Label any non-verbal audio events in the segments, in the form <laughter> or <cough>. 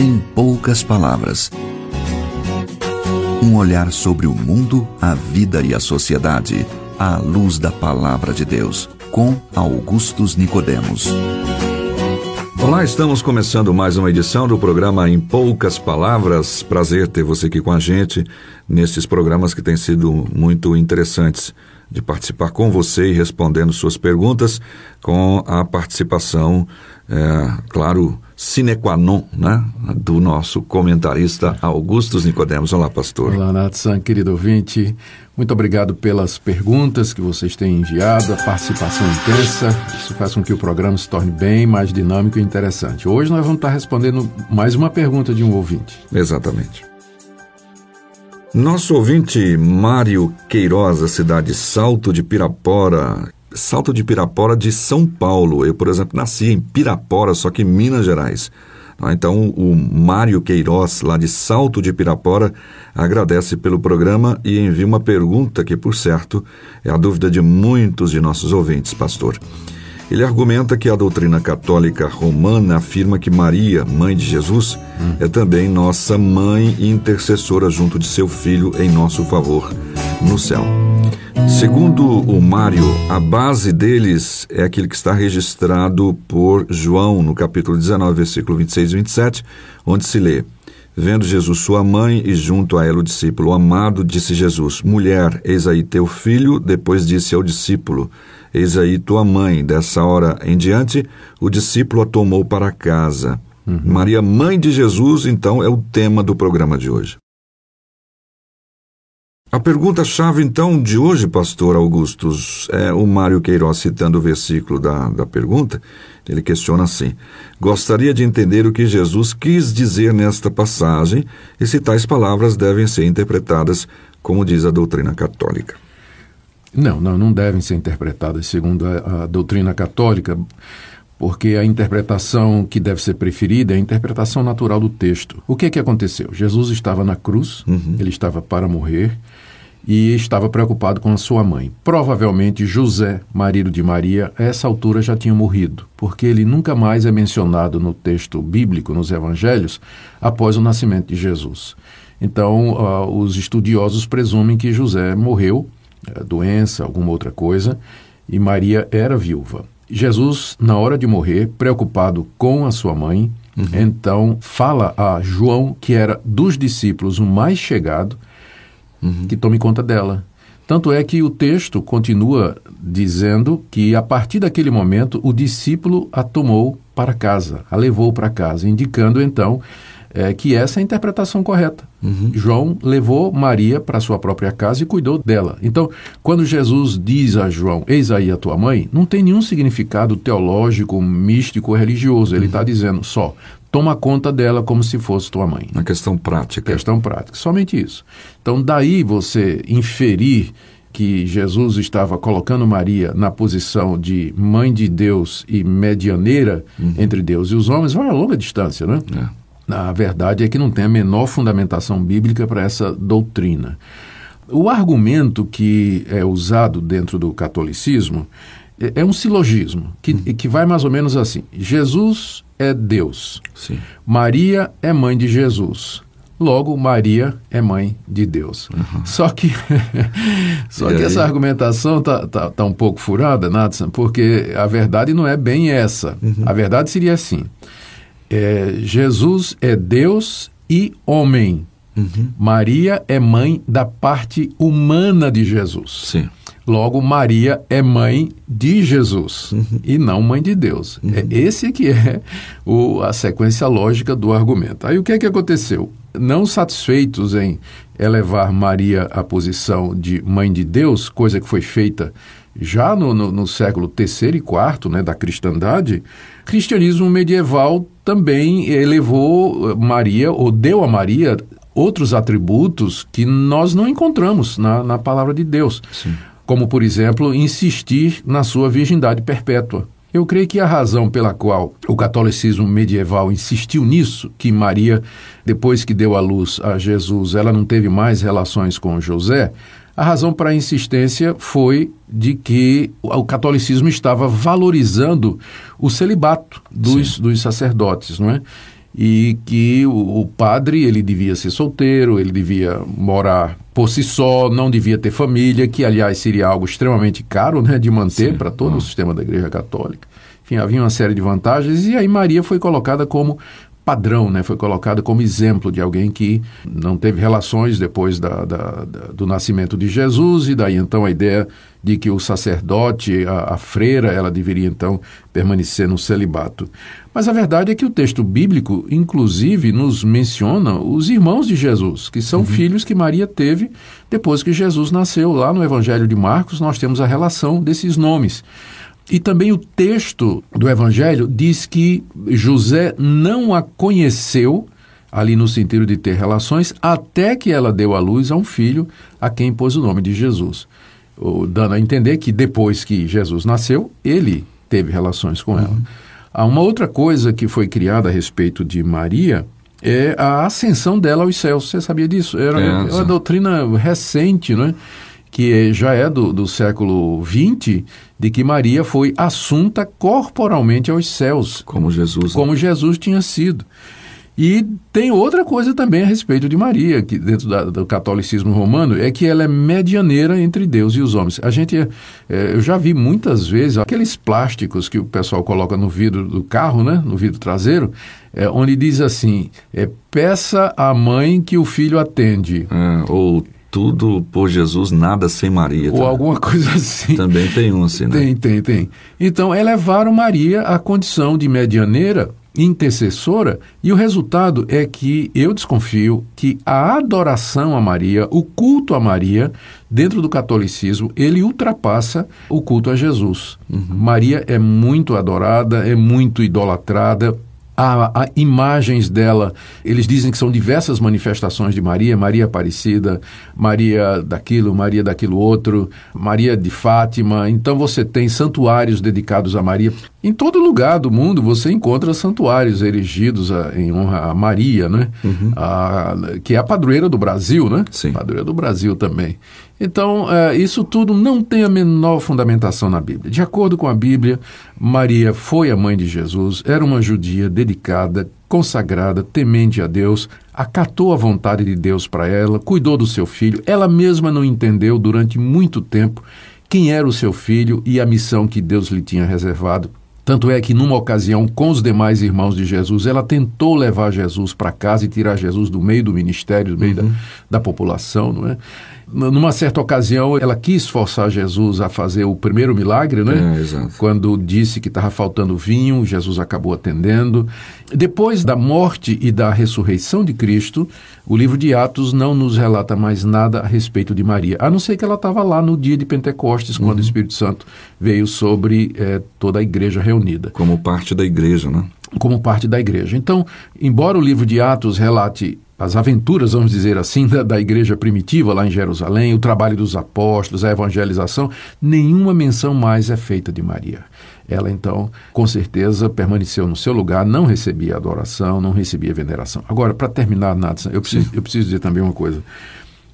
Em poucas palavras. Um olhar sobre o mundo, a vida e a sociedade, à luz da palavra de Deus, com Augustus Nicodemos. Olá, estamos começando mais uma edição do programa Em Poucas Palavras. Prazer ter você aqui com a gente nesses programas que têm sido muito interessantes de participar com você e respondendo suas perguntas com a participação, é, claro, sine qua non, né, do nosso comentarista Augustus Nicodemos. Olá, pastor. Olá, Natsan, querido ouvinte. Muito obrigado pelas perguntas que vocês têm enviado, a participação intensa. Isso faz com que o programa se torne bem mais dinâmico e interessante. Hoje nós vamos estar respondendo mais uma pergunta de um ouvinte. Exatamente. Nosso ouvinte Mário Queiroz, da cidade Salto de Pirapora, Salto de Pirapora de São Paulo. Eu, por exemplo, nasci em Pirapora, só que em Minas Gerais. Ah, então, o Mário Queiroz, lá de Salto de Pirapora, agradece pelo programa e envia uma pergunta que, por certo, é a dúvida de muitos de nossos ouvintes, pastor. Ele argumenta que a doutrina católica romana afirma que Maria, mãe de Jesus, hum. é também nossa mãe e intercessora junto de seu filho em nosso favor no céu. Segundo o Mário, a base deles é aquele que está registrado por João no capítulo 19, versículo 26 e 27, onde se lê: Vendo Jesus sua mãe e junto a ela o discípulo amado, disse Jesus: Mulher, eis aí teu filho. Depois disse ao discípulo: Eis aí tua mãe. Dessa hora em diante, o discípulo a tomou para casa. Uhum. Maria, mãe de Jesus, então, é o tema do programa de hoje. A pergunta-chave, então, de hoje, pastor Augustus, é o Mário Queiroz citando o versículo da, da pergunta. Ele questiona assim: Gostaria de entender o que Jesus quis dizer nesta passagem e se tais palavras devem ser interpretadas como diz a doutrina católica. Não, não, não devem ser interpretadas segundo a, a doutrina católica, porque a interpretação que deve ser preferida é a interpretação natural do texto. O que é que aconteceu? Jesus estava na cruz, uhum. ele estava para morrer e estava preocupado com a sua mãe. Provavelmente José, marido de Maria, a essa altura já tinha morrido, porque ele nunca mais é mencionado no texto bíblico, nos evangelhos, após o nascimento de Jesus. Então, uh, os estudiosos presumem que José morreu é, doença, alguma outra coisa, e Maria era viúva. Jesus, na hora de morrer, preocupado com a sua mãe, uhum. então fala a João, que era dos discípulos o mais chegado, uhum. que tome conta dela. Tanto é que o texto continua dizendo que a partir daquele momento o discípulo a tomou para casa, a levou para casa, indicando então é, que essa é a interpretação correta. Uhum. João levou Maria para sua própria casa e cuidou dela. Então, quando Jesus diz a João, eis aí a tua mãe, não tem nenhum significado teológico, místico, religioso. Ele está uhum. dizendo só, toma conta dela como se fosse tua mãe. Uma questão prática. Questão prática, somente isso. Então, daí você inferir que Jesus estava colocando Maria na posição de mãe de Deus e medianeira uhum. entre Deus e os homens, vai a longa distância, né? É. A verdade é que não tem a menor fundamentação bíblica para essa doutrina. O argumento que é usado dentro do catolicismo é, é um silogismo, que, hum. que vai mais ou menos assim: Jesus é Deus, Sim. Maria é mãe de Jesus. Logo, Maria é mãe de Deus. Uhum. Só que, <laughs> só que essa argumentação está tá, tá um pouco furada, Nathan, porque a verdade não é bem essa. Uhum. A verdade seria assim: é, Jesus é Deus e homem. Uhum. Maria é mãe da parte humana de Jesus. Sim. Logo, Maria é mãe de Jesus uhum. e não mãe de Deus. Uhum. É esse que é o, a sequência lógica do argumento. Aí o que é que aconteceu? Não satisfeitos em elevar Maria à posição de mãe de Deus, coisa que foi feita já no, no, no século III e IV né, da cristandade, cristianismo medieval também elevou Maria, ou deu a Maria, outros atributos que nós não encontramos na, na palavra de Deus. Sim. Como, por exemplo, insistir na sua virgindade perpétua. Eu creio que a razão pela qual o catolicismo medieval insistiu nisso, que Maria, depois que deu à luz a Jesus, ela não teve mais relações com José, a razão para a insistência foi de que o catolicismo estava valorizando o celibato dos, dos sacerdotes, não é? e que o, o, padre ele devia ser solteiro, ele devia morar por si só, não devia ter família, que aliás seria algo extremamente caro né, de manter para todo o sistema da Igreja Católica. Enfim, havia uma série de vantagens e aí Maria foi colocada como padrão, né? foi colocada como exemplo de alguém que não teve relações depois da, da, da, do nascimento de Jesus, e daí então a ideia de que o sacerdote, a, a, freira, ela deveria então permanecer no celibato. Mas a verdade é que o texto bíblico, inclusive, nos menciona os irmãos de Jesus, que são uhum. filhos que Maria teve depois que Jesus nasceu. Lá no Evangelho de Marcos, nós temos a relação desses nomes. E também o texto do Evangelho diz que José não a conheceu, ali no sentido de ter relações, até que ela deu à luz a um filho a quem pôs o nome de Jesus. Dando a entender que depois que Jesus nasceu, ele teve relações com ela. Uhum. Há uma outra coisa que foi criada a respeito de Maria é a ascensão dela aos céus. Você sabia disso? Era é, uma doutrina recente, né? que já é do, do século XX, de que Maria foi assunta corporalmente aos céus. Como Jesus. Como Jesus tinha sido. E tem outra coisa também a respeito de Maria, que dentro da, do catolicismo romano, é que ela é medianeira entre Deus e os homens. A gente, é, eu já vi muitas vezes aqueles plásticos que o pessoal coloca no vidro do carro, né, no vidro traseiro, é, onde diz assim: é, peça à mãe que o filho atende. É, ou tudo por Jesus, nada sem Maria. Ou tá? alguma coisa assim. Também tem um assim, né? Tem, tem, tem. Então, elevaram Maria à condição de medianeira, intercessora, e o resultado é que eu desconfio que a adoração a Maria, o culto a Maria, dentro do catolicismo, ele ultrapassa o culto a Jesus. Uhum. Maria é muito adorada, é muito idolatrada, Há, há, imagens dela, eles dizem que são diversas manifestações de Maria, Maria Aparecida, Maria daquilo, Maria daquilo outro, Maria de Fátima. Então você tem santuários dedicados a Maria. Em todo lugar do mundo você encontra santuários erigidos a, em honra a Maria, né? Uhum. A, que é a padroeira do Brasil, né? Sim. Padroeira do Brasil também. Então, é, isso tudo não tem a menor fundamentação na Bíblia. De acordo com a Bíblia, Maria foi a mãe de Jesus, era uma judia dedicada, consagrada, temente a Deus, acatou a vontade de Deus para ela, cuidou do seu filho. Ela mesma não entendeu durante muito tempo quem era o seu filho e a missão que Deus lhe tinha reservado. Tanto é que, numa ocasião, com os demais irmãos de Jesus, ela tentou levar Jesus para casa e tirar Jesus do meio do ministério, do meio uhum. da, da população, não é? Numa certa ocasião, ela quis forçar Jesus a fazer o primeiro milagre, né? É, Quando disse que estava faltando vinho, Jesus acabou atendendo. Depois da morte e da ressurreição de Cristo, o livro de Atos não nos relata mais nada a respeito de Maria, a não ser que ela estava lá no dia de Pentecostes, quando uhum. o Espírito Santo veio sobre é, toda a igreja reunida. Como parte da igreja, né? Como parte da igreja. Então, embora o livro de Atos relate as aventuras, vamos dizer assim, <laughs> da, da, igreja primitiva lá em Jerusalém, o trabalho dos apóstolos, a evangelização, nenhuma menção mais é feita de Maria. Ela, então, com certeza, permaneceu no seu lugar, não recebia adoração, não recebia veneração. Agora, para terminar, Nathan, eu preciso, eu preciso dizer também uma coisa.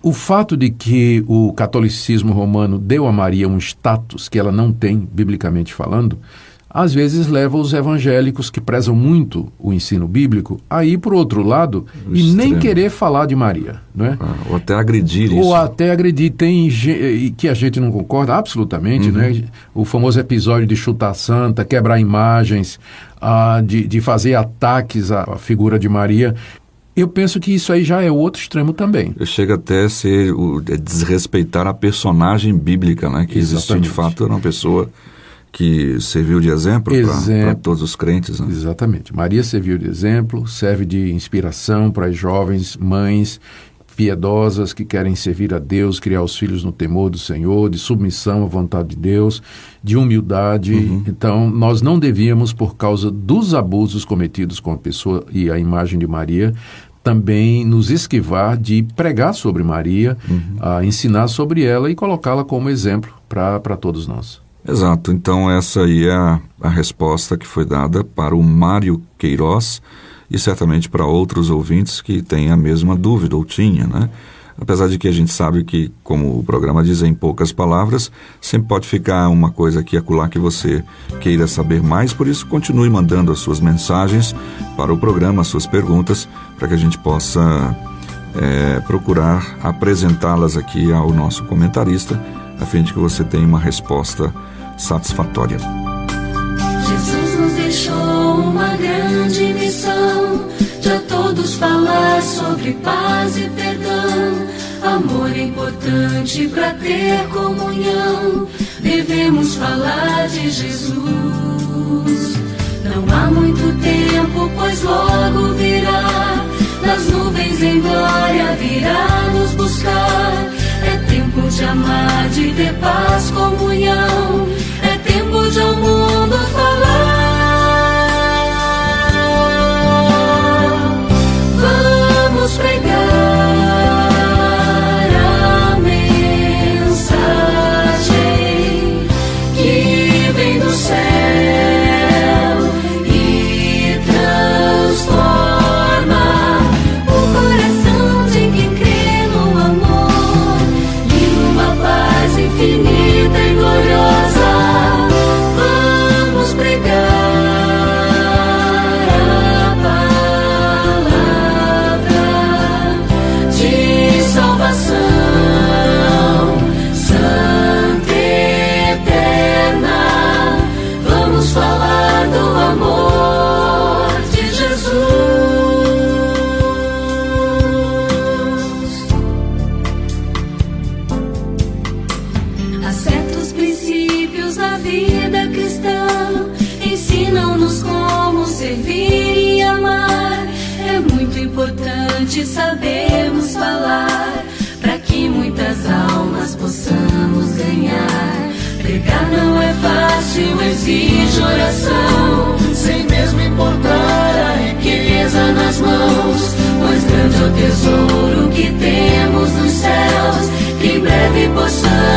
O fato de que o catolicismo romano deu a Maria um status que ela não tem, biblicamente falando, às vezes leva os evangélicos que prezam muito o ensino bíblico a ir para o outro lado o e extremo. nem querer falar de Maria. Né? Ah, ou até agredir ou isso. Ou até agredir. Tem que a gente não concorda absolutamente. Uhum. Né? O famoso episódio de chutar santa, quebrar imagens, ah, de, de fazer ataques à figura de Maria. Eu penso que isso aí já é outro extremo também. Chega até a ser o, é desrespeitar a personagem bíblica, né? Que existiu de fato, era uma pessoa que serviu de exemplo, para todos os crentes. Né? Exatamente. Maria serviu de exemplo, serve de inspiração para as jovens mães piedosas que querem servir a Deus, criar os filhos no temor do Senhor, de submissão à vontade de Deus, de humildade. Uhum. Então, nós não devíamos, por causa dos abusos cometidos com a pessoa e a imagem de Maria, também nos esquivar de pregar sobre Maria, uhum. a ensinar sobre ela e colocá-la como exemplo para todos nós. Exato, então essa aí é a, a resposta que foi dada para o Mário Queiroz e certamente para outros ouvintes que têm a mesma dúvida, ou tinha, né? apesar de que a gente sabe que, como o programa diz em poucas palavras, sempre pode ficar uma coisa aqui acolá que você queira saber mais, por isso continue mandando as suas mensagens para o programa, as suas perguntas, para que a gente possa é, procurar apresentá-las aqui ao nosso comentarista, a fim de que você tenha uma resposta satisfatória. Jesus nos deixou uma grande missão de a todos falar sobre paz e perdão. Amor é importante para ter comunhão. Devemos falar de Jesus. Não há muito tempo, pois logo virá. Nas nuvens em glória virá nos buscar. Tempo de amar, de ter paz, comunhão. É tempo de ao mundo falar. Exige oração, sem mesmo importar a riqueza nas mãos. Pois grande é o tesouro que temos nos céus, que em breve possamos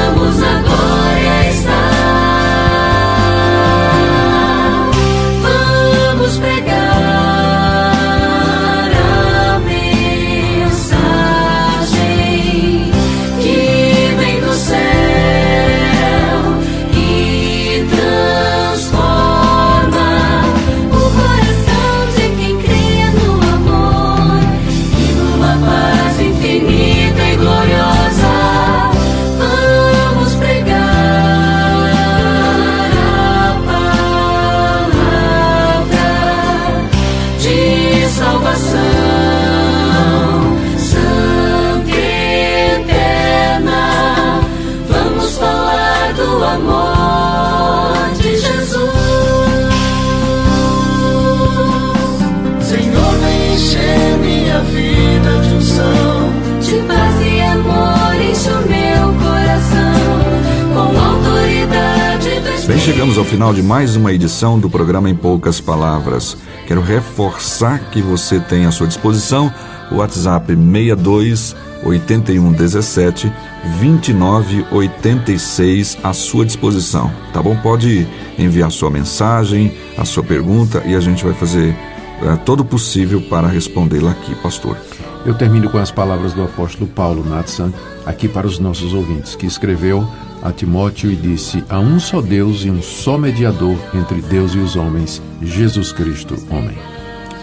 Bem, chegamos ao final de mais uma edição do programa Em Poucas Palavras. Quero reforçar que você tem à sua disposição o WhatsApp 62 81 17 29 86 à sua disposição, tá bom? Pode enviar sua mensagem, a sua pergunta e a gente vai fazer eh, todo o possível para respondê-la aqui, pastor. Eu termino com as palavras do apóstolo Paulo Natsan, aqui para os nossos ouvintes, que escreveu a Timóteo e disse: Há um só Deus e um só mediador entre Deus e os homens, Jesus Cristo, homem.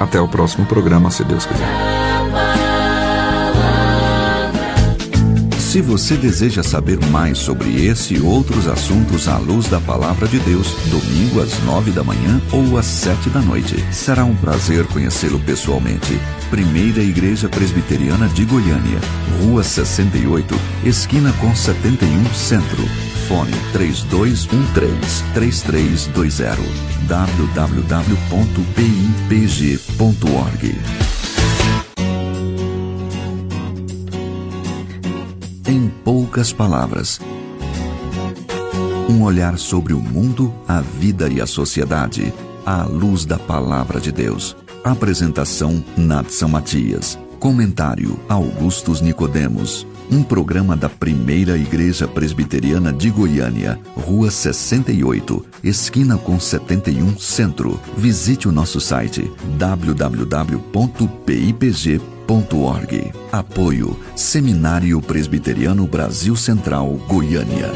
Até o próximo programa, se Deus quiser. Se você deseja saber mais sobre esse e outros assuntos à luz da palavra de Deus, domingo às nove da manhã ou às sete da noite, será um prazer conhecê-lo pessoalmente. Primeira Igreja Presbiteriana de Goiânia, Rua 68, esquina com 71 Centro. Fone 3213-3320 www.pipg.org poucas palavras. Um olhar sobre o mundo, a vida e a sociedade, à luz da palavra de Deus. Apresentação Natsan Matias. Comentário Augustus Nicodemos. Um programa da Primeira Igreja Presbiteriana de Goiânia, Rua 68, esquina com 71 Centro. Visite o nosso site www.pipg.org. Apoio Seminário Presbiteriano Brasil Central, Goiânia.